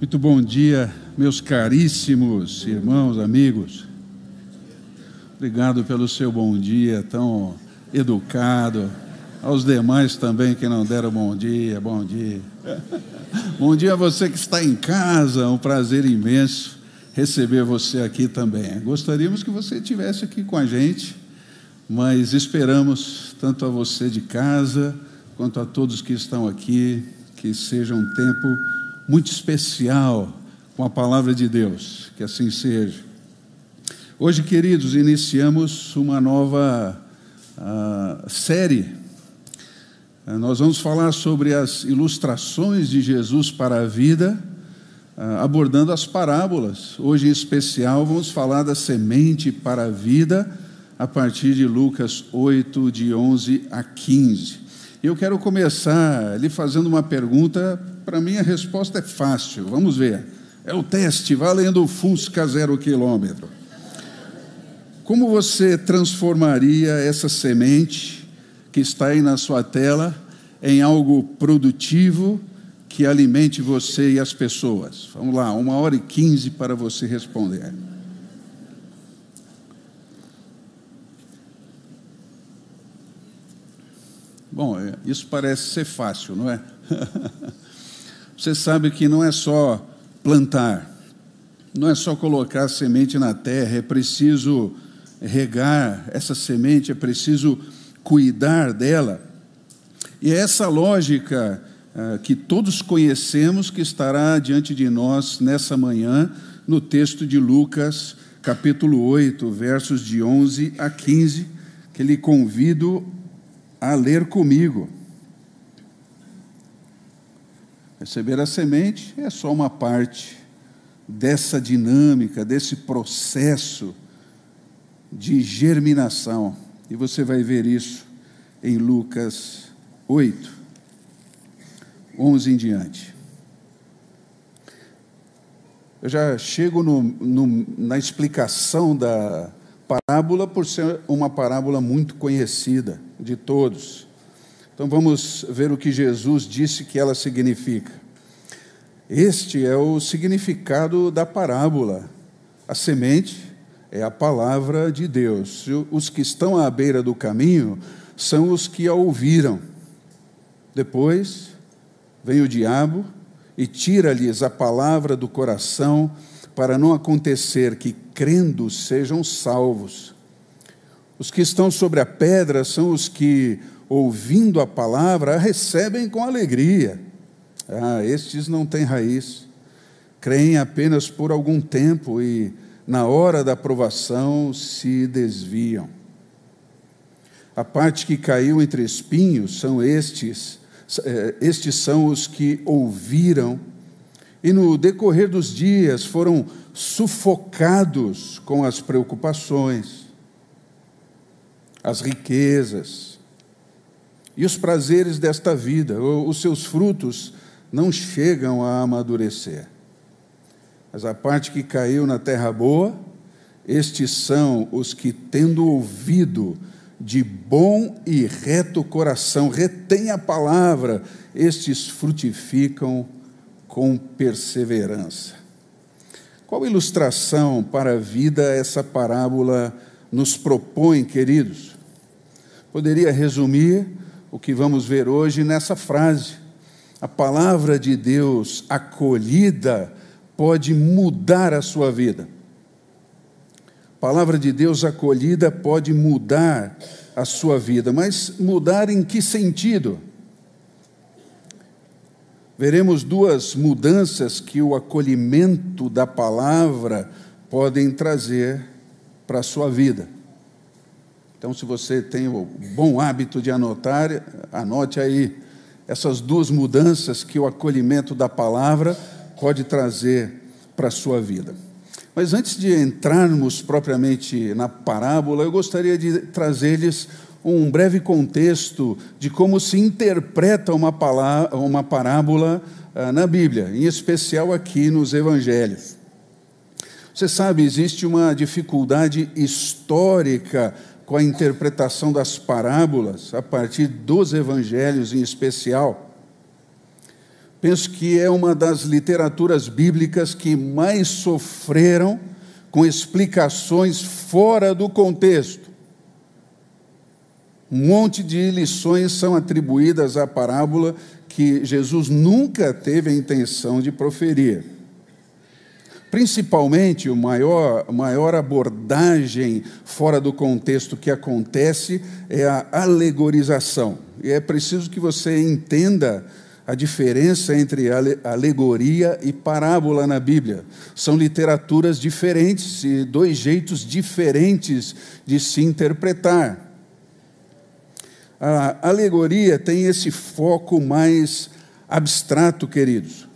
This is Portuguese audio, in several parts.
Muito bom dia, meus caríssimos irmãos, amigos. Obrigado pelo seu bom dia tão educado. Aos demais também que não deram bom dia, bom dia. Bom dia a você que está em casa, é um prazer imenso receber você aqui também. Gostaríamos que você estivesse aqui com a gente, mas esperamos tanto a você de casa quanto a todos que estão aqui que seja um tempo muito especial com a palavra de Deus, que assim seja. Hoje, queridos, iniciamos uma nova uh, série. Uh, nós vamos falar sobre as ilustrações de Jesus para a vida, uh, abordando as parábolas. Hoje, em especial, vamos falar da semente para a vida, a partir de Lucas 8, de 11 a 15. Eu quero começar lhe fazendo uma pergunta para mim a resposta é fácil. Vamos ver. É o teste valendo o Fusca zero quilômetro. Como você transformaria essa semente que está aí na sua tela em algo produtivo que alimente você e as pessoas? Vamos lá, uma hora e quinze para você responder. Bom, é, isso parece ser fácil, não é? Você sabe que não é só plantar, não é só colocar semente na terra, é preciso regar essa semente, é preciso cuidar dela. E é essa lógica ah, que todos conhecemos que estará diante de nós nessa manhã, no texto de Lucas, capítulo 8, versos de 11 a 15, que lhe convido a ler comigo. Receber a semente é só uma parte dessa dinâmica, desse processo de germinação. E você vai ver isso em Lucas 8, 11 em diante. Eu já chego no, no, na explicação da parábola por ser uma parábola muito conhecida de todos. Então vamos ver o que Jesus disse que ela significa. Este é o significado da parábola. A semente é a palavra de Deus. Os que estão à beira do caminho são os que a ouviram. Depois vem o diabo e tira-lhes a palavra do coração, para não acontecer que, crendo, sejam salvos. Os que estão sobre a pedra são os que ouvindo a palavra, a recebem com alegria. Ah, estes não têm raiz, creem apenas por algum tempo e, na hora da provação, se desviam. A parte que caiu entre espinhos são estes, eh, estes são os que ouviram e no decorrer dos dias foram sufocados com as preocupações, as riquezas, e os prazeres desta vida, os seus frutos não chegam a amadurecer. Mas a parte que caiu na terra boa, estes são os que, tendo ouvido de bom e reto coração, retém a palavra, estes frutificam com perseverança. Qual ilustração para a vida essa parábola nos propõe, queridos? Poderia resumir o que vamos ver hoje nessa frase. A palavra de Deus acolhida pode mudar a sua vida. A palavra de Deus acolhida pode mudar a sua vida, mas mudar em que sentido? Veremos duas mudanças que o acolhimento da palavra podem trazer para a sua vida. Então, se você tem o bom hábito de anotar, anote aí essas duas mudanças que o acolhimento da palavra pode trazer para a sua vida. Mas antes de entrarmos propriamente na parábola, eu gostaria de trazer-lhes um breve contexto de como se interpreta uma, palavra, uma parábola ah, na Bíblia, em especial aqui nos Evangelhos. Você sabe, existe uma dificuldade histórica com a interpretação das parábolas, a partir dos evangelhos em especial. penso que é uma das literaturas bíblicas que mais sofreram com explicações fora do contexto. Um monte de lições são atribuídas à parábola que Jesus nunca teve a intenção de proferir. Principalmente, o maior, maior abordagem fora do contexto que acontece é a alegorização. E é preciso que você entenda a diferença entre alegoria e parábola na Bíblia. São literaturas diferentes e dois jeitos diferentes de se interpretar. A alegoria tem esse foco mais abstrato, queridos.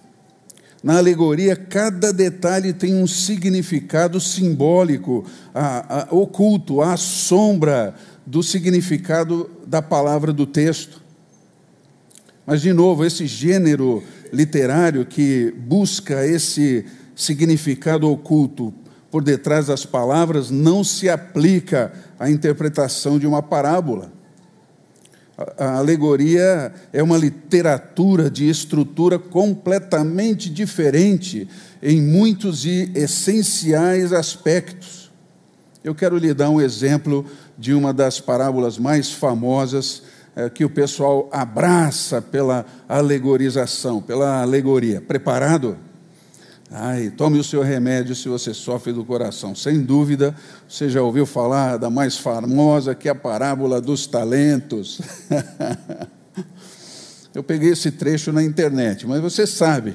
Na alegoria, cada detalhe tem um significado simbólico, a, a, oculto, à sombra do significado da palavra do texto. Mas, de novo, esse gênero literário que busca esse significado oculto por detrás das palavras não se aplica à interpretação de uma parábola. A alegoria é uma literatura de estrutura completamente diferente em muitos e essenciais aspectos. Eu quero lhe dar um exemplo de uma das parábolas mais famosas é, que o pessoal abraça pela alegorização, pela alegoria. Preparado? Ai, tome o seu remédio se você sofre do coração. Sem dúvida, você já ouviu falar da mais famosa, que é a parábola dos talentos. Eu peguei esse trecho na internet, mas você sabe,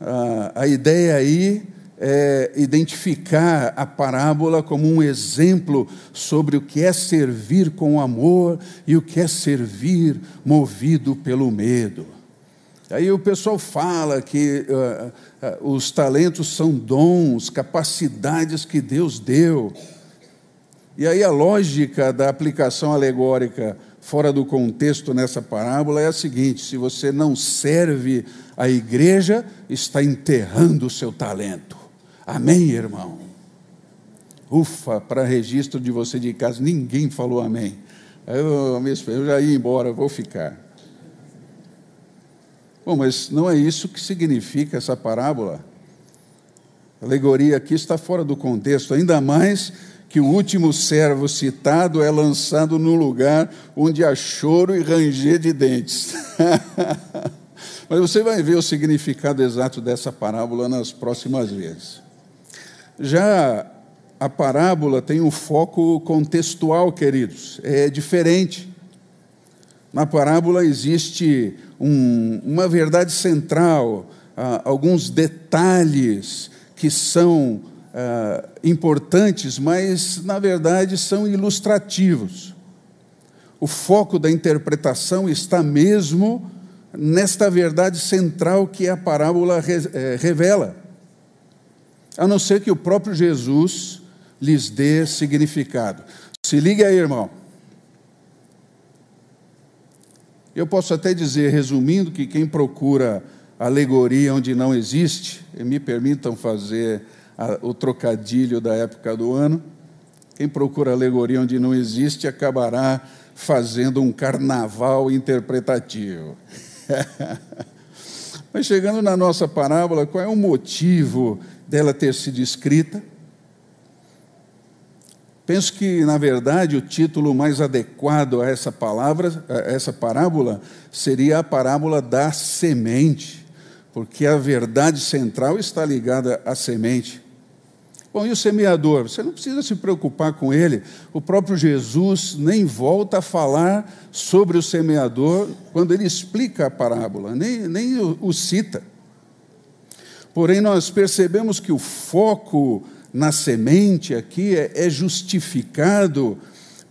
a, a ideia aí é identificar a parábola como um exemplo sobre o que é servir com amor e o que é servir movido pelo medo. Aí o pessoal fala que uh, uh, os talentos são dons, capacidades que Deus deu. E aí a lógica da aplicação alegórica fora do contexto nessa parábola é a seguinte: se você não serve a igreja, está enterrando o seu talento. Amém, irmão? Ufa, para registro de você de casa, ninguém falou amém. Eu, eu já ia embora, vou ficar. Bom, mas não é isso que significa essa parábola. A alegoria aqui está fora do contexto, ainda mais que o último servo citado é lançado no lugar onde há choro e ranger de dentes. Mas você vai ver o significado exato dessa parábola nas próximas vezes. Já a parábola tem um foco contextual, queridos, é diferente. Na parábola existe um, uma verdade central, ah, alguns detalhes que são ah, importantes, mas na verdade são ilustrativos. O foco da interpretação está mesmo nesta verdade central que a parábola re, eh, revela. A não ser que o próprio Jesus lhes dê significado. Se liga aí, irmão. Eu posso até dizer, resumindo, que quem procura alegoria onde não existe, e me permitam fazer a, o trocadilho da época do ano, quem procura alegoria onde não existe acabará fazendo um carnaval interpretativo. Mas chegando na nossa parábola, qual é o motivo dela ter sido escrita? Penso que, na verdade, o título mais adequado a essa palavra, a essa parábola, seria a parábola da semente, porque a verdade central está ligada à semente. Bom, e o semeador? Você não precisa se preocupar com ele. O próprio Jesus nem volta a falar sobre o semeador quando ele explica a parábola, nem, nem o, o cita. Porém, nós percebemos que o foco na semente aqui é, é justificado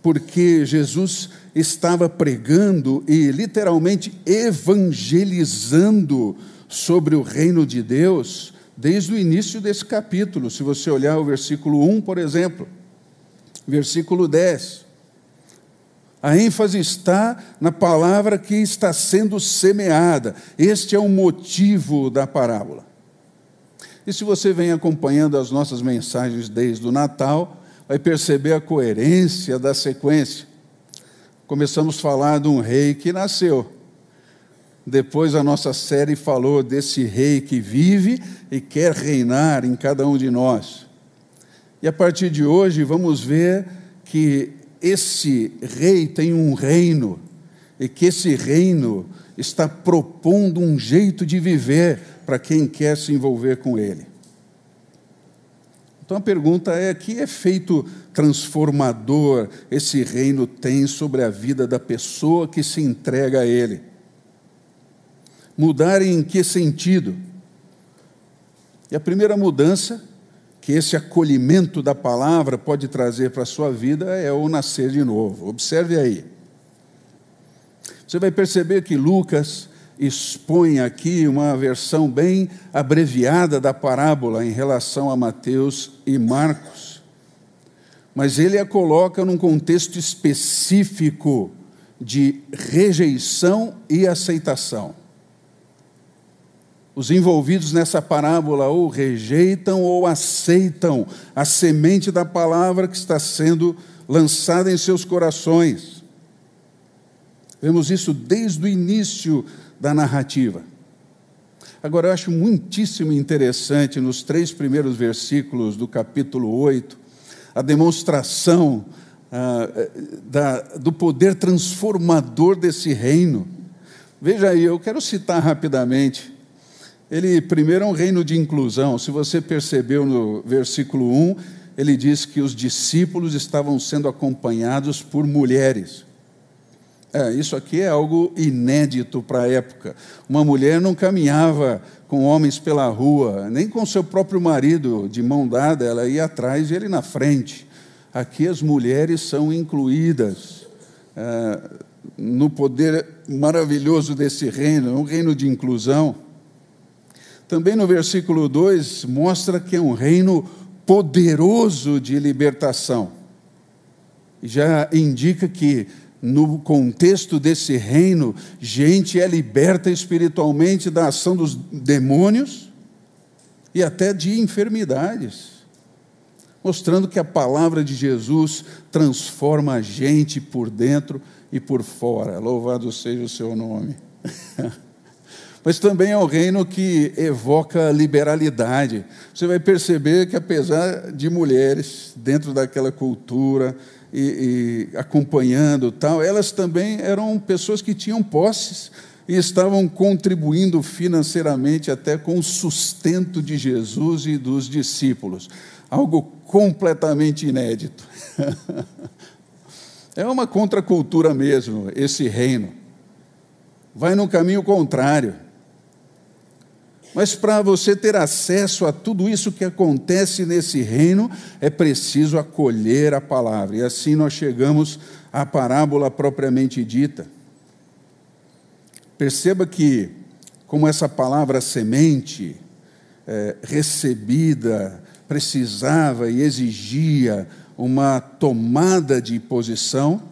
porque Jesus estava pregando e literalmente evangelizando sobre o reino de Deus desde o início desse capítulo. Se você olhar o versículo 1, por exemplo, versículo 10. A ênfase está na palavra que está sendo semeada. Este é o motivo da parábola. E se você vem acompanhando as nossas mensagens desde o Natal, vai perceber a coerência da sequência. Começamos a falar de um rei que nasceu. Depois a nossa série falou desse rei que vive e quer reinar em cada um de nós. E a partir de hoje vamos ver que esse rei tem um reino e que esse reino está propondo um jeito de viver para quem quer se envolver com ele. Então a pergunta é: que efeito transformador esse reino tem sobre a vida da pessoa que se entrega a ele? Mudar em que sentido? E a primeira mudança que esse acolhimento da palavra pode trazer para a sua vida é o nascer de novo. Observe aí. Você vai perceber que Lucas expõe aqui uma versão bem abreviada da parábola em relação a Mateus e Marcos. Mas ele a coloca num contexto específico de rejeição e aceitação. Os envolvidos nessa parábola ou rejeitam ou aceitam a semente da palavra que está sendo lançada em seus corações. Vemos isso desde o início da narrativa. Agora, eu acho muitíssimo interessante nos três primeiros versículos do capítulo 8, a demonstração ah, da, do poder transformador desse reino. Veja aí, eu quero citar rapidamente. Ele, primeiro, é um reino de inclusão. Se você percebeu no versículo 1, ele diz que os discípulos estavam sendo acompanhados por mulheres. É, isso aqui é algo inédito para a época. Uma mulher não caminhava com homens pela rua, nem com seu próprio marido de mão dada, ela ia atrás e ele na frente. Aqui as mulheres são incluídas é, no poder maravilhoso desse reino, um reino de inclusão. Também no versículo 2 mostra que é um reino poderoso de libertação. Já indica que no contexto desse reino, gente é liberta espiritualmente da ação dos demônios e até de enfermidades, mostrando que a palavra de Jesus transforma a gente por dentro e por fora. Louvado seja o seu nome. Mas também é um reino que evoca liberalidade. Você vai perceber que, apesar de mulheres dentro daquela cultura, e, e acompanhando tal, elas também eram pessoas que tinham posses e estavam contribuindo financeiramente até com o sustento de Jesus e dos discípulos. Algo completamente inédito. é uma contracultura mesmo, esse reino. Vai no caminho contrário. Mas para você ter acesso a tudo isso que acontece nesse reino, é preciso acolher a palavra. E assim nós chegamos à parábola propriamente dita. Perceba que, como essa palavra semente, é, recebida, precisava e exigia uma tomada de posição,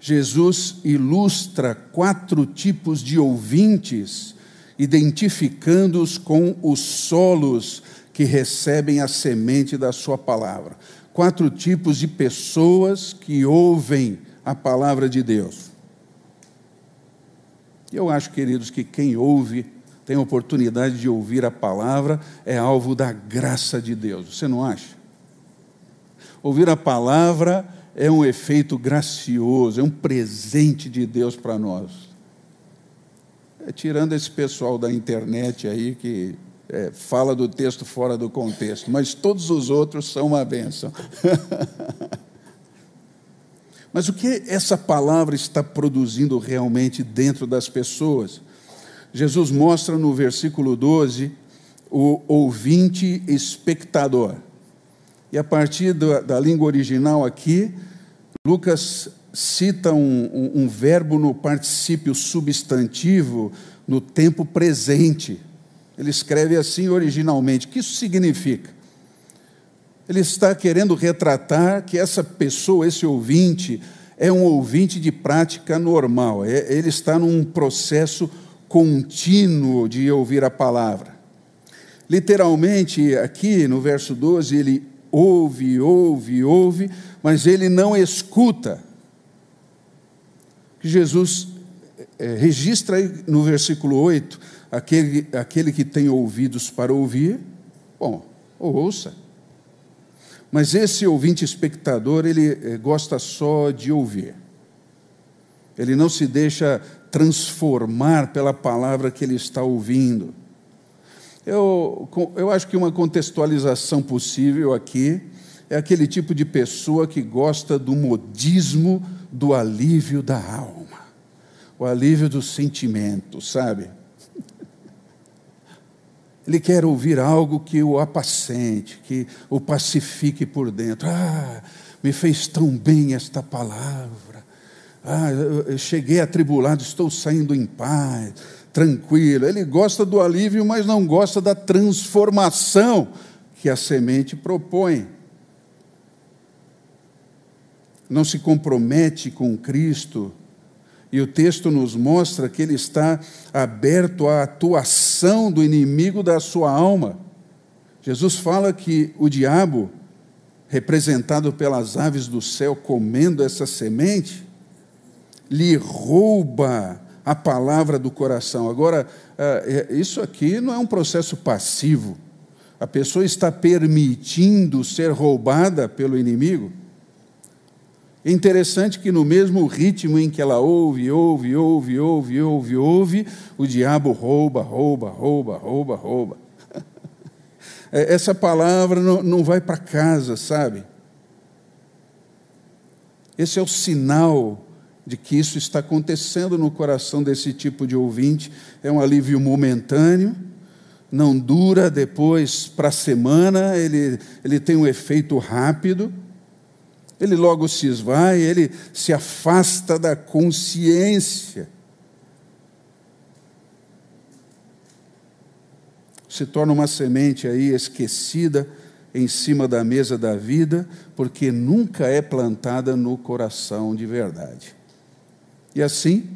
Jesus ilustra quatro tipos de ouvintes identificando-os com os solos que recebem a semente da Sua palavra. Quatro tipos de pessoas que ouvem a palavra de Deus. Eu acho, queridos, que quem ouve, tem a oportunidade de ouvir a palavra, é alvo da graça de Deus. Você não acha? Ouvir a palavra é um efeito gracioso, é um presente de Deus para nós. É, tirando esse pessoal da internet aí que é, fala do texto fora do contexto, mas todos os outros são uma bênção. mas o que essa palavra está produzindo realmente dentro das pessoas? Jesus mostra no versículo 12 o ouvinte espectador. E a partir da, da língua original aqui, Lucas cita um, um, um verbo no particípio substantivo no tempo presente. Ele escreve assim originalmente. O que isso significa? Ele está querendo retratar que essa pessoa, esse ouvinte, é um ouvinte de prática normal. É, ele está num processo contínuo de ouvir a palavra. Literalmente, aqui no verso 12, ele ouve, ouve, ouve, mas ele não escuta que Jesus é, registra no versículo 8: aquele, aquele que tem ouvidos para ouvir, bom, ouça. Mas esse ouvinte espectador, ele é, gosta só de ouvir. Ele não se deixa transformar pela palavra que ele está ouvindo. Eu, eu acho que uma contextualização possível aqui é aquele tipo de pessoa que gosta do modismo do alívio da alma, o alívio do sentimento, sabe? Ele quer ouvir algo que o apacente, que o pacifique por dentro. Ah, me fez tão bem esta palavra. Ah, eu cheguei atribulado, estou saindo em paz, tranquilo. Ele gosta do alívio, mas não gosta da transformação que a semente propõe não se compromete com Cristo, e o texto nos mostra que ele está aberto à atuação do inimigo da sua alma. Jesus fala que o diabo, representado pelas aves do céu comendo essa semente, lhe rouba a palavra do coração. Agora, é, isso aqui não é um processo passivo. A pessoa está permitindo ser roubada pelo inimigo. É interessante que no mesmo ritmo em que ela ouve, ouve, ouve, ouve, ouve, ouve, o diabo rouba, rouba, rouba, rouba, rouba. É, essa palavra não vai para casa, sabe? Esse é o sinal de que isso está acontecendo no coração desse tipo de ouvinte. É um alívio momentâneo, não dura depois para a semana, ele, ele tem um efeito rápido ele logo se esvai, ele se afasta da consciência. Se torna uma semente aí esquecida em cima da mesa da vida, porque nunca é plantada no coração de verdade. E assim,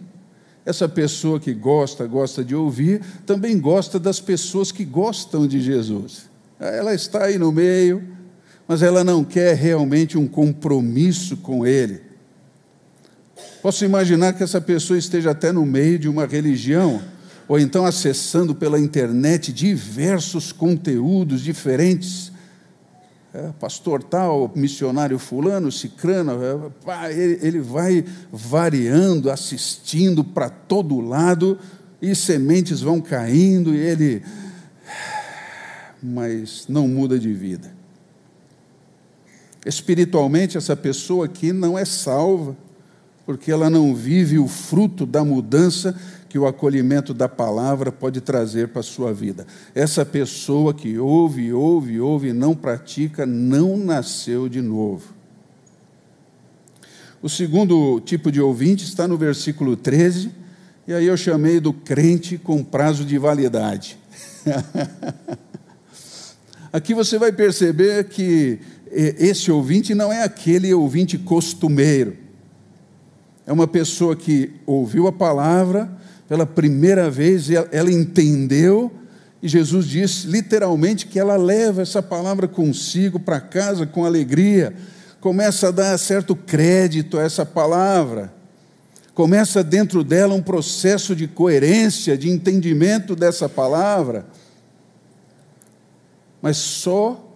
essa pessoa que gosta, gosta de ouvir, também gosta das pessoas que gostam de Jesus. Ela está aí no meio, mas ela não quer realmente um compromisso com Ele. Posso imaginar que essa pessoa esteja até no meio de uma religião, ou então acessando pela internet diversos conteúdos diferentes. É, pastor tal, missionário fulano, cicrano, é, ele, ele vai variando, assistindo para todo lado, e sementes vão caindo, e ele. Mas não muda de vida. Espiritualmente, essa pessoa aqui não é salva, porque ela não vive o fruto da mudança que o acolhimento da palavra pode trazer para a sua vida. Essa pessoa que ouve, ouve, ouve e não pratica, não nasceu de novo. O segundo tipo de ouvinte está no versículo 13, e aí eu chamei do crente com prazo de validade. Aqui você vai perceber que esse ouvinte não é aquele ouvinte costumeiro. É uma pessoa que ouviu a palavra pela primeira vez, ela entendeu, e Jesus disse literalmente que ela leva essa palavra consigo para casa com alegria, começa a dar certo crédito a essa palavra, começa dentro dela um processo de coerência, de entendimento dessa palavra, mas só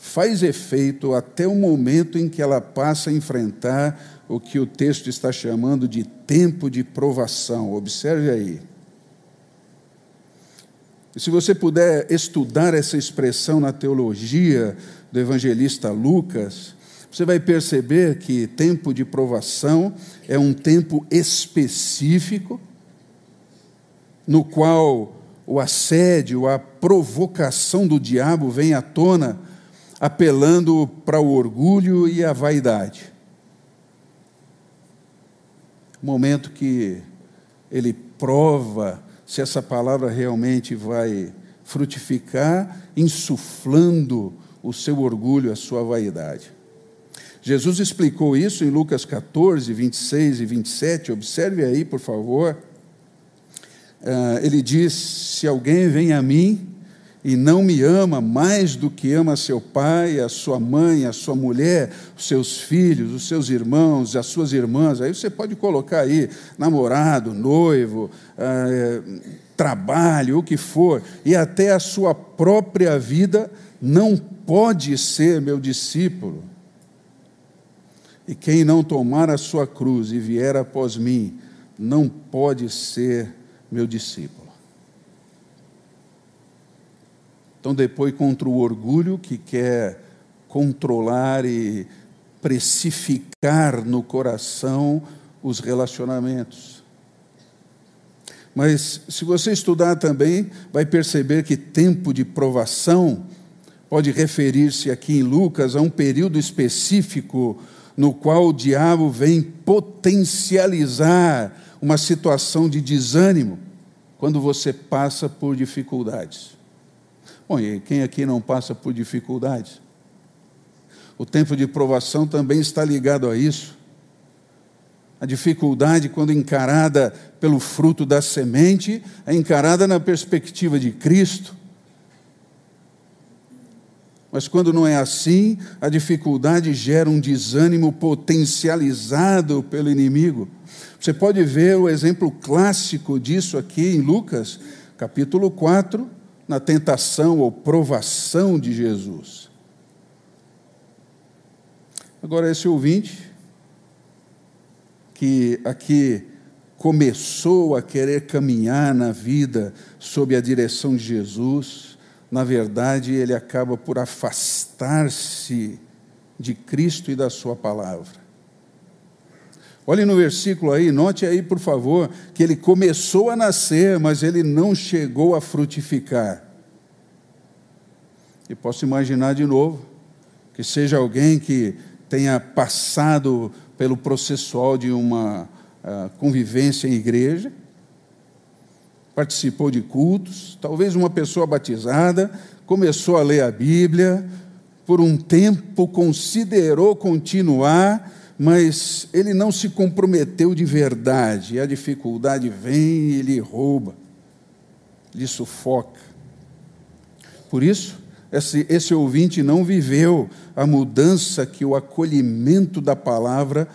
faz efeito até o momento em que ela passa a enfrentar o que o texto está chamando de tempo de provação. Observe aí. E se você puder estudar essa expressão na teologia do evangelista Lucas, você vai perceber que tempo de provação é um tempo específico no qual o assédio, a provocação do diabo vem à tona apelando para o orgulho e a vaidade. Momento que ele prova se essa palavra realmente vai frutificar, insuflando o seu orgulho, a sua vaidade. Jesus explicou isso em Lucas 14, 26 e 27, observe aí, por favor. Uh, ele diz: Se alguém vem a mim e não me ama mais do que ama seu pai, a sua mãe, a sua mulher, os seus filhos, os seus irmãos, as suas irmãs, aí você pode colocar aí namorado, noivo, eh, trabalho, o que for, e até a sua própria vida, não pode ser meu discípulo. E quem não tomar a sua cruz e vier após mim, não pode ser meu discípulo. Então, depois, contra o orgulho que quer controlar e precificar no coração os relacionamentos. Mas, se você estudar também, vai perceber que tempo de provação pode referir-se aqui em Lucas a um período específico no qual o diabo vem potencializar uma situação de desânimo quando você passa por dificuldades. Bom, e quem aqui não passa por dificuldades? O tempo de provação também está ligado a isso. A dificuldade, quando encarada pelo fruto da semente, é encarada na perspectiva de Cristo. Mas quando não é assim, a dificuldade gera um desânimo potencializado pelo inimigo. Você pode ver o exemplo clássico disso aqui em Lucas, capítulo 4, na tentação ou provação de Jesus. Agora, esse ouvinte, que aqui começou a querer caminhar na vida sob a direção de Jesus, na verdade, ele acaba por afastar-se de Cristo e da Sua palavra. Olhe no versículo aí, note aí, por favor, que ele começou a nascer, mas ele não chegou a frutificar. E posso imaginar de novo que seja alguém que tenha passado pelo processual de uma uh, convivência em igreja, participou de cultos, talvez uma pessoa batizada, começou a ler a Bíblia, por um tempo considerou continuar, mas ele não se comprometeu de verdade. E a dificuldade vem e lhe rouba, lhe sufoca. Por isso, esse, esse ouvinte não viveu a mudança que o acolhimento da palavra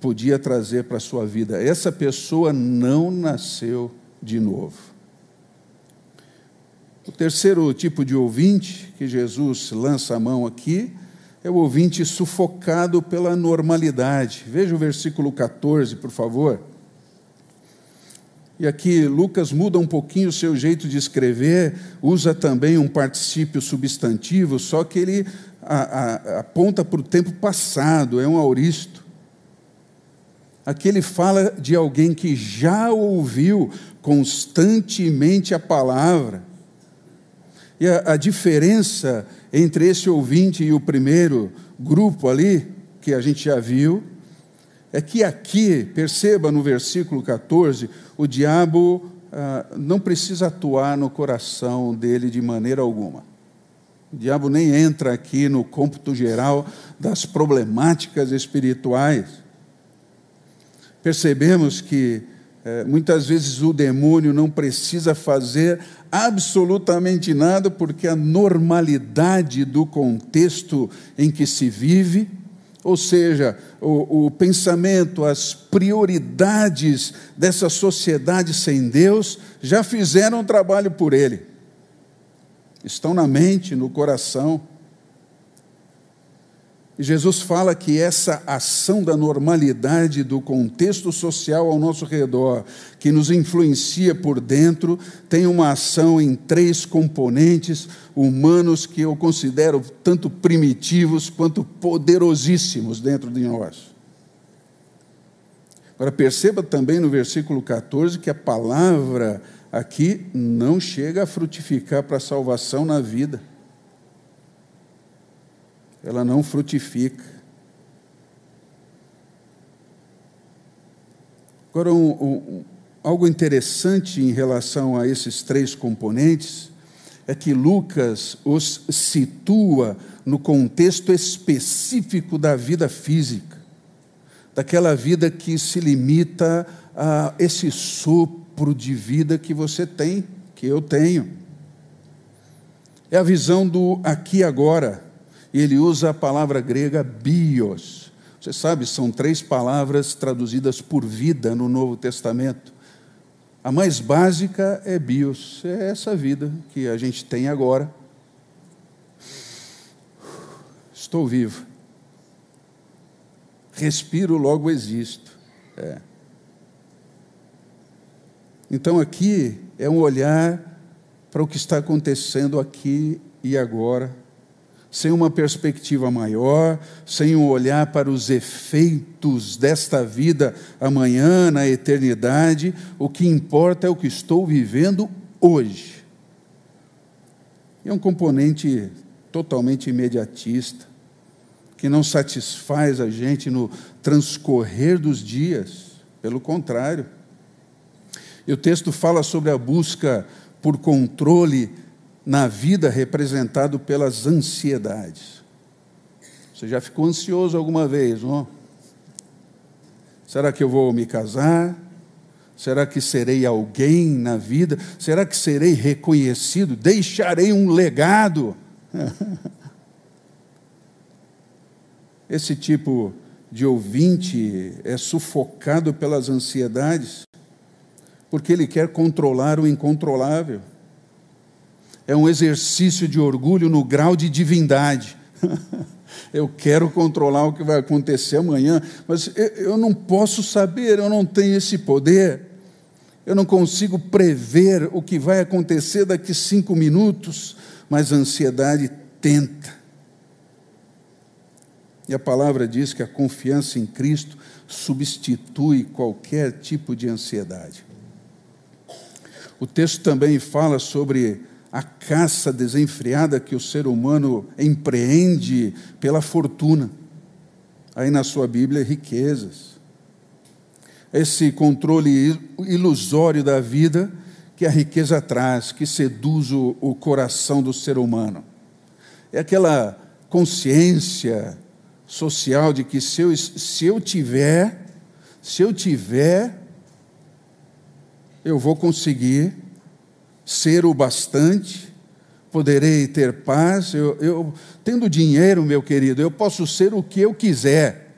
podia trazer para a sua vida. Essa pessoa não nasceu de novo. O terceiro tipo de ouvinte que Jesus lança a mão aqui é o ouvinte sufocado pela normalidade. Veja o versículo 14, por favor. E aqui Lucas muda um pouquinho o seu jeito de escrever, usa também um particípio substantivo, só que ele a, a, aponta para o tempo passado, é um auristo. Aqui ele fala de alguém que já ouviu constantemente a palavra. E a, a diferença entre esse ouvinte e o primeiro grupo ali, que a gente já viu, é que aqui, perceba no versículo 14, o diabo ah, não precisa atuar no coração dele de maneira alguma. O diabo nem entra aqui no cômputo geral das problemáticas espirituais. Percebemos que eh, muitas vezes o demônio não precisa fazer absolutamente nada, porque a normalidade do contexto em que se vive, ou seja, o, o, pensamento, as prioridades dessa sociedade sem Deus, já fizeram o trabalho por ele. Estão na mente, no coração. Jesus fala que essa ação da normalidade do contexto social ao nosso redor, que nos influencia por dentro, tem uma ação em três componentes humanos que eu considero tanto primitivos quanto poderosíssimos dentro de nós. Agora, perceba também no versículo 14 que a palavra aqui não chega a frutificar para a salvação na vida ela não frutifica. Agora, um, um, algo interessante em relação a esses três componentes é que Lucas os situa no contexto específico da vida física, daquela vida que se limita a esse sopro de vida que você tem, que eu tenho. É a visão do aqui agora. E ele usa a palavra grega bios. Você sabe, são três palavras traduzidas por vida no Novo Testamento. A mais básica é bios, é essa vida que a gente tem agora. Estou vivo. Respiro, logo existo. É. Então aqui é um olhar para o que está acontecendo aqui e agora, sem uma perspectiva maior, sem um olhar para os efeitos desta vida amanhã, na eternidade, o que importa é o que estou vivendo hoje. É um componente totalmente imediatista, que não satisfaz a gente no transcorrer dos dias, pelo contrário. E o texto fala sobre a busca por controle na vida representado pelas ansiedades. Você já ficou ansioso alguma vez, não? Será que eu vou me casar? Será que serei alguém na vida? Será que serei reconhecido? Deixarei um legado? Esse tipo de ouvinte é sufocado pelas ansiedades porque ele quer controlar o incontrolável. É um exercício de orgulho no grau de divindade. eu quero controlar o que vai acontecer amanhã, mas eu não posso saber, eu não tenho esse poder. Eu não consigo prever o que vai acontecer daqui cinco minutos, mas a ansiedade tenta. E a palavra diz que a confiança em Cristo substitui qualquer tipo de ansiedade. O texto também fala sobre a caça desenfreada que o ser humano empreende pela fortuna. Aí na sua Bíblia, riquezas. Esse controle ilusório da vida que a riqueza traz, que seduz o, o coração do ser humano. É aquela consciência social de que se eu, se eu tiver, se eu tiver, eu vou conseguir ser o bastante, poderei ter paz. Eu, eu, tendo dinheiro, meu querido, eu posso ser o que eu quiser.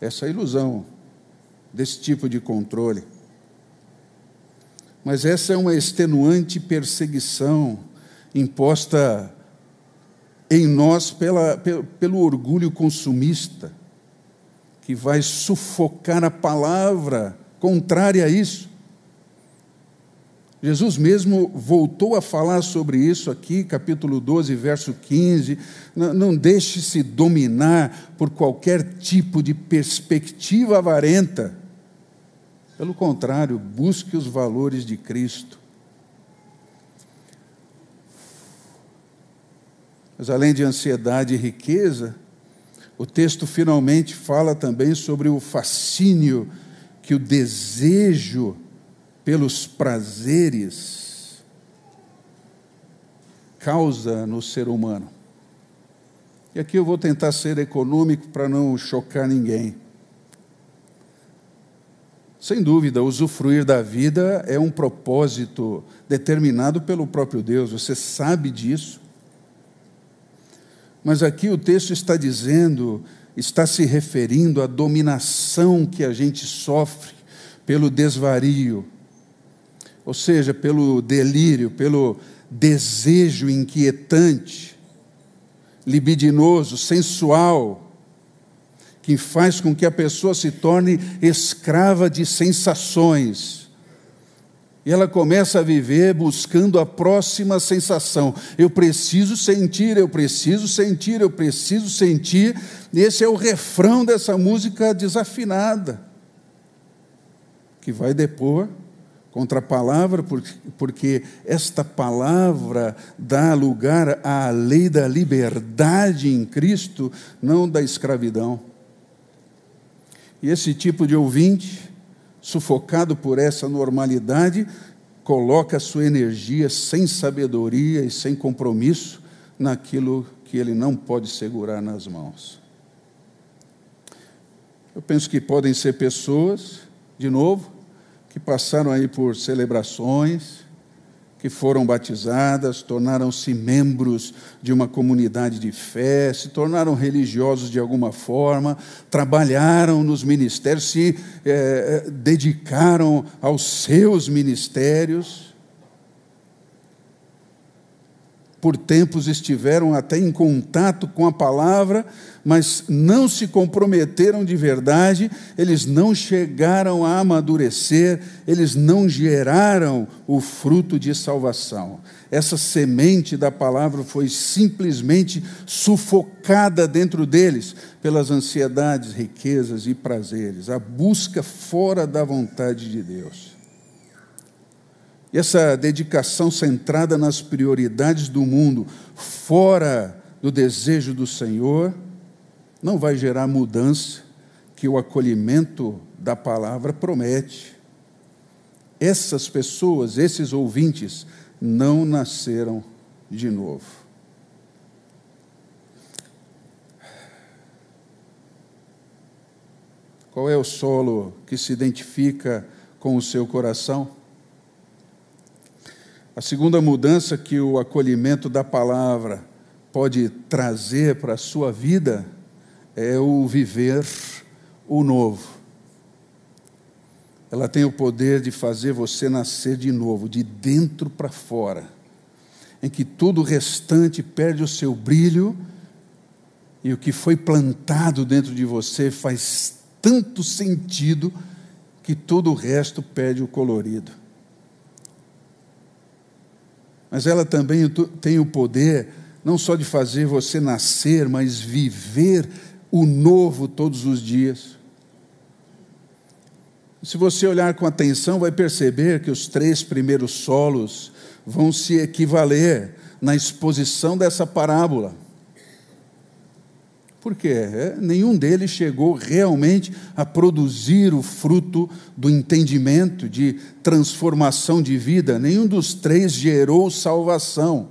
Essa é a ilusão desse tipo de controle. Mas essa é uma extenuante perseguição imposta em nós pela, pelo, pelo orgulho consumista, que vai sufocar a palavra contrária a isso. Jesus mesmo voltou a falar sobre isso aqui, capítulo 12, verso 15. Não, deixe-se dominar por qualquer tipo de perspectiva avarenta. Pelo contrário, busque os valores de Cristo. Mas além de ansiedade e riqueza, o texto finalmente fala também sobre o fascínio que o desejo pelos prazeres causa no ser humano. E aqui eu vou tentar ser econômico para não chocar ninguém. Sem dúvida, usufruir da vida é um propósito determinado pelo próprio Deus, você sabe disso. Mas aqui o texto está dizendo está se referindo à dominação que a gente sofre pelo desvario, ou seja, pelo delírio, pelo desejo inquietante, libidinoso, sensual, que faz com que a pessoa se torne escrava de sensações e ela começa a viver buscando a próxima sensação. Eu preciso sentir, eu preciso sentir, eu preciso sentir. Esse é o refrão dessa música desafinada, que vai depor contra a palavra, porque esta palavra dá lugar à lei da liberdade em Cristo, não da escravidão. E esse tipo de ouvinte sufocado por essa normalidade, coloca sua energia sem sabedoria e sem compromisso naquilo que ele não pode segurar nas mãos. Eu penso que podem ser pessoas, de novo, que passaram aí por celebrações, que foram batizadas, tornaram-se membros de uma comunidade de fé, se tornaram religiosos de alguma forma, trabalharam nos ministérios, se eh, dedicaram aos seus ministérios. Por tempos estiveram até em contato com a palavra, mas não se comprometeram de verdade, eles não chegaram a amadurecer, eles não geraram o fruto de salvação. Essa semente da palavra foi simplesmente sufocada dentro deles pelas ansiedades, riquezas e prazeres, a busca fora da vontade de Deus. E essa dedicação centrada nas prioridades do mundo, fora do desejo do Senhor, não vai gerar mudança que o acolhimento da palavra promete. Essas pessoas, esses ouvintes, não nasceram de novo. Qual é o solo que se identifica com o seu coração? A segunda mudança que o acolhimento da palavra pode trazer para a sua vida é o viver o novo. Ela tem o poder de fazer você nascer de novo, de dentro para fora, em que tudo o restante perde o seu brilho e o que foi plantado dentro de você faz tanto sentido que todo o resto perde o colorido mas ela também tem o poder não só de fazer você nascer, mas viver o novo todos os dias. Se você olhar com atenção, vai perceber que os três primeiros solos vão se equivaler na exposição dessa parábola. Porque é, nenhum deles chegou realmente a produzir o fruto do entendimento, de transformação de vida, nenhum dos três gerou salvação.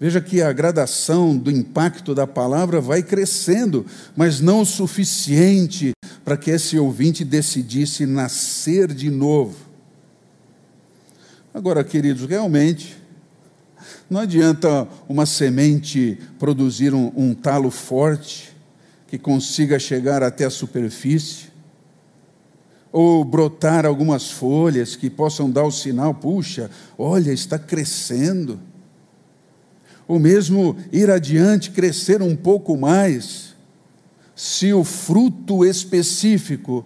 Veja que a gradação do impacto da palavra vai crescendo, mas não o suficiente para que esse ouvinte decidisse nascer de novo. Agora, queridos, realmente, não adianta uma semente produzir um, um talo forte que consiga chegar até a superfície, ou brotar algumas folhas que possam dar o sinal, puxa, olha, está crescendo. Ou mesmo ir adiante, crescer um pouco mais, se o fruto específico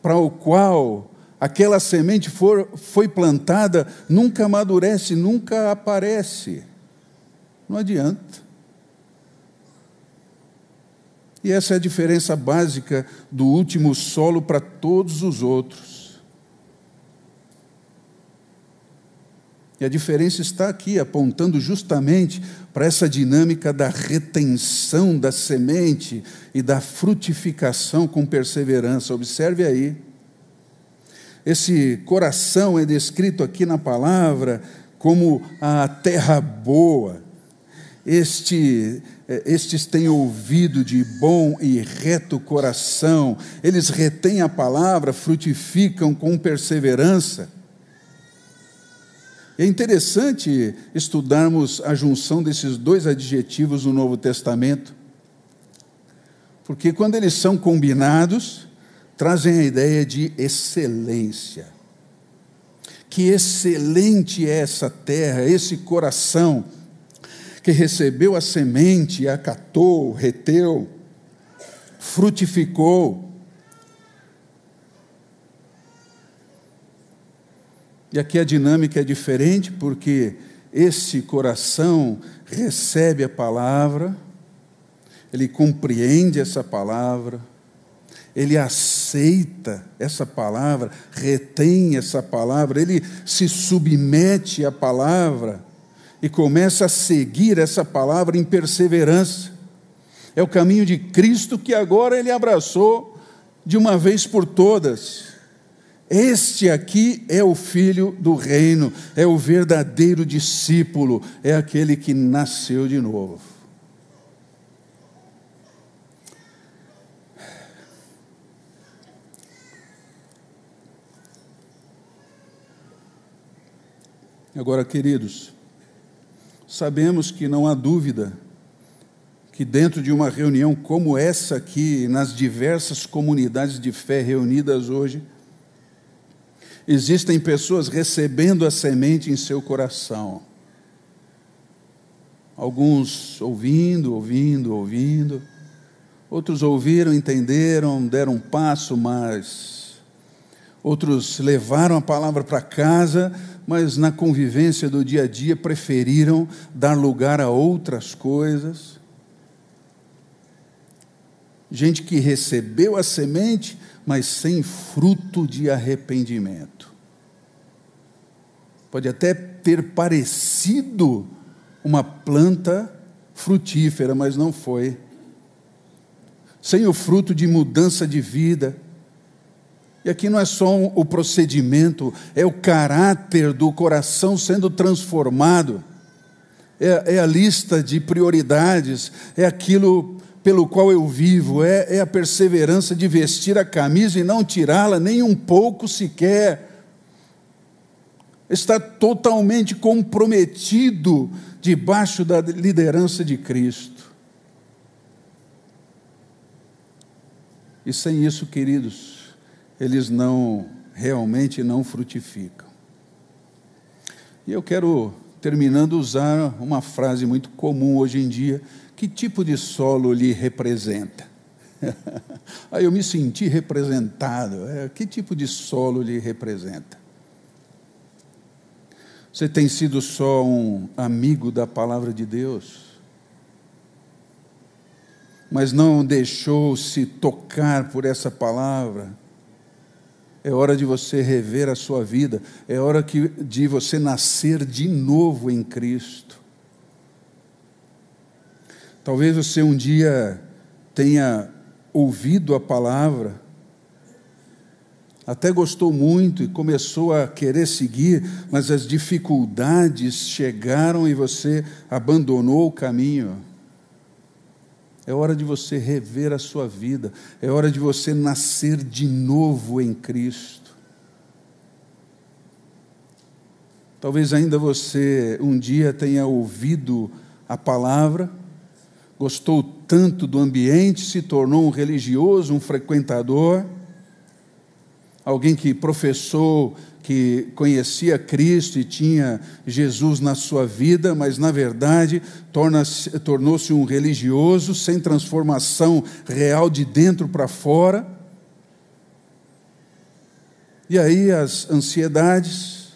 para o qual aquela semente for, foi plantada, nunca amadurece, nunca aparece. Não adianta. E essa é a diferença básica do último solo para todos os outros. E a diferença está aqui, apontando justamente para essa dinâmica da retenção da semente e da frutificação com perseverança. Observe aí. Esse coração é descrito aqui na palavra como a terra boa. Este, eh, estes têm ouvido de bom e reto coração, eles retêm a palavra, frutificam com perseverança. É interessante estudarmos a junção desses dois adjetivos no Novo Testamento, porque quando eles são combinados, trazem a ideia de excelência. Que excelente é essa terra, esse coração que recebeu a semente, acatou, reteu, frutificou. E aqui a dinâmica é diferente, porque esse coração recebe a palavra, ele compreende essa palavra, ele aceita essa palavra, retém essa palavra, ele se submete à palavra e começa a seguir essa palavra em perseverança. É o caminho de Cristo que agora ele abraçou de uma vez por todas. Este aqui é o filho do reino, é o verdadeiro discípulo, é aquele que nasceu de novo. Agora, queridos, sabemos que não há dúvida que dentro de uma reunião como essa aqui, nas diversas comunidades de fé reunidas hoje, existem pessoas recebendo a semente em seu coração. Alguns ouvindo, ouvindo, ouvindo, outros ouviram, entenderam, deram um passo, mas outros levaram a palavra para casa, mas na convivência do dia a dia preferiram dar lugar a outras coisas gente que recebeu a semente, mas sem fruto de arrependimento. Pode até ter parecido uma planta frutífera, mas não foi. Sem o fruto de mudança de vida. E aqui não é só o procedimento, é o caráter do coração sendo transformado. É, é a lista de prioridades, é aquilo pelo qual eu vivo, é, é a perseverança de vestir a camisa e não tirá-la nem um pouco sequer. Está totalmente comprometido debaixo da liderança de Cristo. E sem isso, queridos, eles não realmente não frutificam. E eu quero terminando usar uma frase muito comum hoje em dia que tipo de solo lhe representa? Aí eu me senti representado. É, que tipo de solo lhe representa? Você tem sido só um amigo da palavra de Deus, mas não deixou se tocar por essa palavra. É hora de você rever a sua vida, é hora de você nascer de novo em Cristo. Talvez você um dia tenha ouvido a palavra, até gostou muito e começou a querer seguir, mas as dificuldades chegaram e você abandonou o caminho. É hora de você rever a sua vida, é hora de você nascer de novo em Cristo. Talvez ainda você um dia tenha ouvido a palavra, gostou tanto do ambiente, se tornou um religioso, um frequentador, alguém que professou que conhecia Cristo e tinha Jesus na sua vida, mas na verdade tornou-se um religioso sem transformação real de dentro para fora. E aí as ansiedades,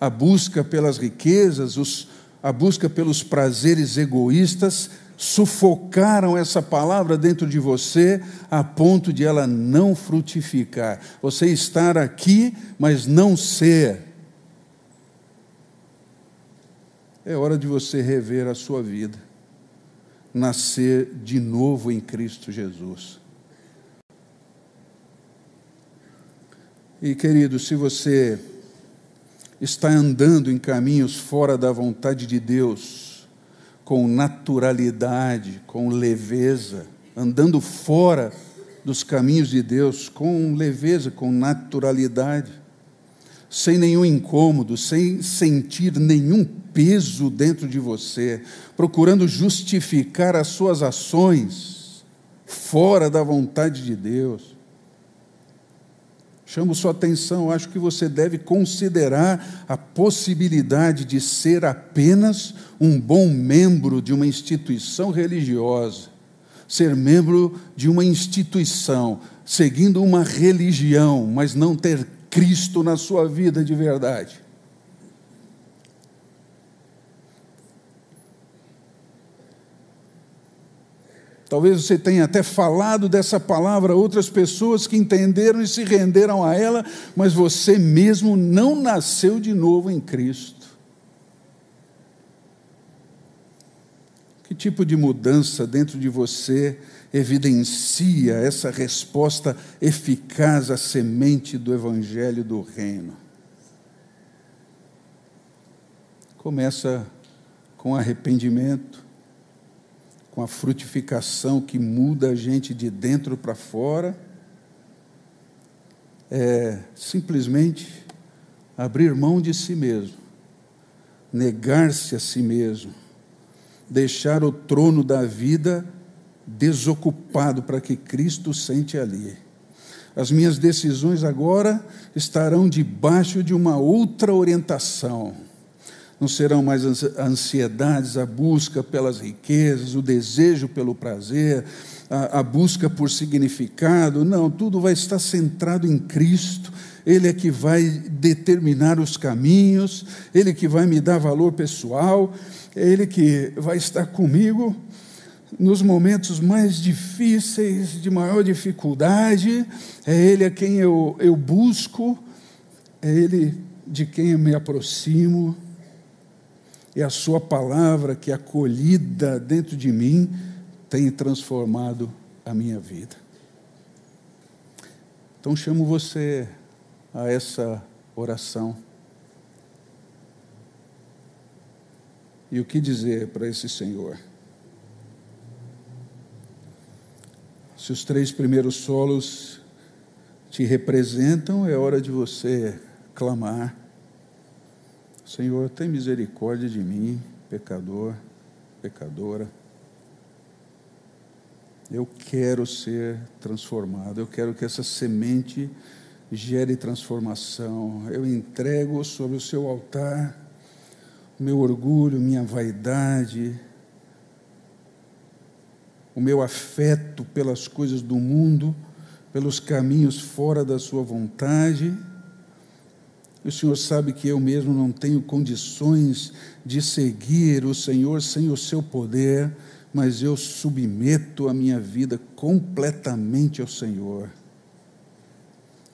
a busca pelas riquezas, os, a busca pelos prazeres egoístas sufocaram essa palavra dentro de você a ponto de ela não frutificar. Você estar aqui, mas não ser. É hora de você rever a sua vida, nascer de novo em Cristo Jesus. E querido, se você está andando em caminhos fora da vontade de Deus, com naturalidade, com leveza, andando fora dos caminhos de Deus, com leveza, com naturalidade, sem nenhum incômodo, sem sentir nenhum peso dentro de você, procurando justificar as suas ações fora da vontade de Deus. Chamo sua atenção, acho que você deve considerar a possibilidade de ser apenas um bom membro de uma instituição religiosa, ser membro de uma instituição, seguindo uma religião, mas não ter Cristo na sua vida de verdade. Talvez você tenha até falado dessa palavra a outras pessoas que entenderam e se renderam a ela, mas você mesmo não nasceu de novo em Cristo. Que tipo de mudança dentro de você evidencia essa resposta eficaz à semente do Evangelho do Reino? Começa com arrependimento com a frutificação que muda a gente de dentro para fora, é simplesmente abrir mão de si mesmo negar-se a si mesmo, deixar o trono da vida desocupado para que Cristo sente ali. As minhas decisões agora estarão debaixo de uma outra orientação. Não serão mais ansiedades, a busca pelas riquezas, o desejo pelo prazer, a, a busca por significado. Não, tudo vai estar centrado em Cristo. Ele é que vai determinar os caminhos, Ele que vai me dar valor pessoal, é Ele que vai estar comigo nos momentos mais difíceis, de maior dificuldade, é Ele a quem eu, eu busco, é Ele de quem eu me aproximo, é a Sua palavra que, acolhida dentro de mim, tem transformado a minha vida. Então, chamo você a essa oração. E o que dizer para esse Senhor? Se os três primeiros solos te representam, é hora de você clamar: Senhor, tem misericórdia de mim, pecador, pecadora. Eu quero ser transformado, eu quero que essa semente gere transformação. Eu entrego sobre o seu altar meu orgulho, minha vaidade, o meu afeto pelas coisas do mundo, pelos caminhos fora da Sua vontade. O Senhor sabe que eu mesmo não tenho condições de seguir o Senhor sem o seu poder, mas eu submeto a minha vida completamente ao Senhor.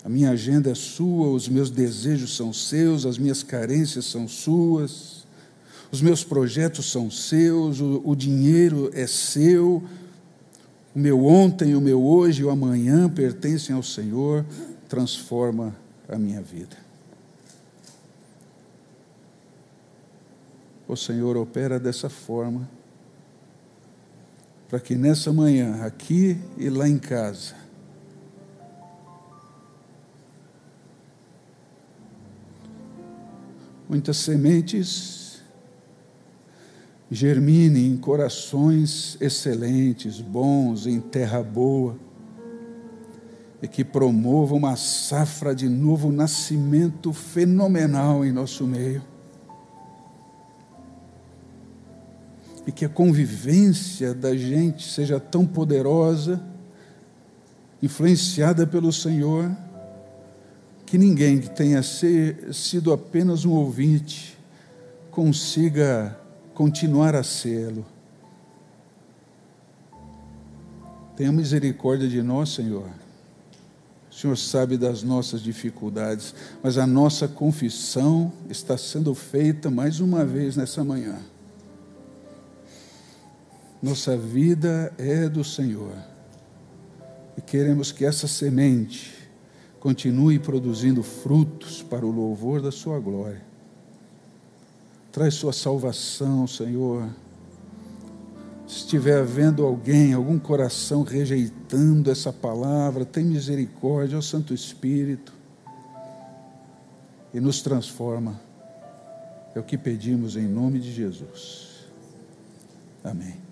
A minha agenda é sua, os meus desejos são seus, as minhas carências são suas, os meus projetos são seus, o, o dinheiro é seu, o meu ontem, o meu hoje e o amanhã pertencem ao Senhor, transforma a minha vida. O Senhor opera dessa forma, para que nessa manhã, aqui e lá em casa, muitas sementes germine em corações excelentes, bons, em terra boa, e que promova uma safra de novo nascimento fenomenal em nosso meio. E que a convivência da gente seja tão poderosa, influenciada pelo Senhor, que ninguém que tenha ser, sido apenas um ouvinte consiga continuar a sê-lo. Tenha misericórdia de nós, Senhor. O Senhor sabe das nossas dificuldades, mas a nossa confissão está sendo feita mais uma vez nessa manhã. Nossa vida é do Senhor. E queremos que essa semente continue produzindo frutos para o louvor da Sua glória. Traz sua salvação, Senhor. Se estiver havendo alguém, algum coração rejeitando essa palavra, tem misericórdia, ó Santo Espírito, e nos transforma. É o que pedimos em nome de Jesus. Amém.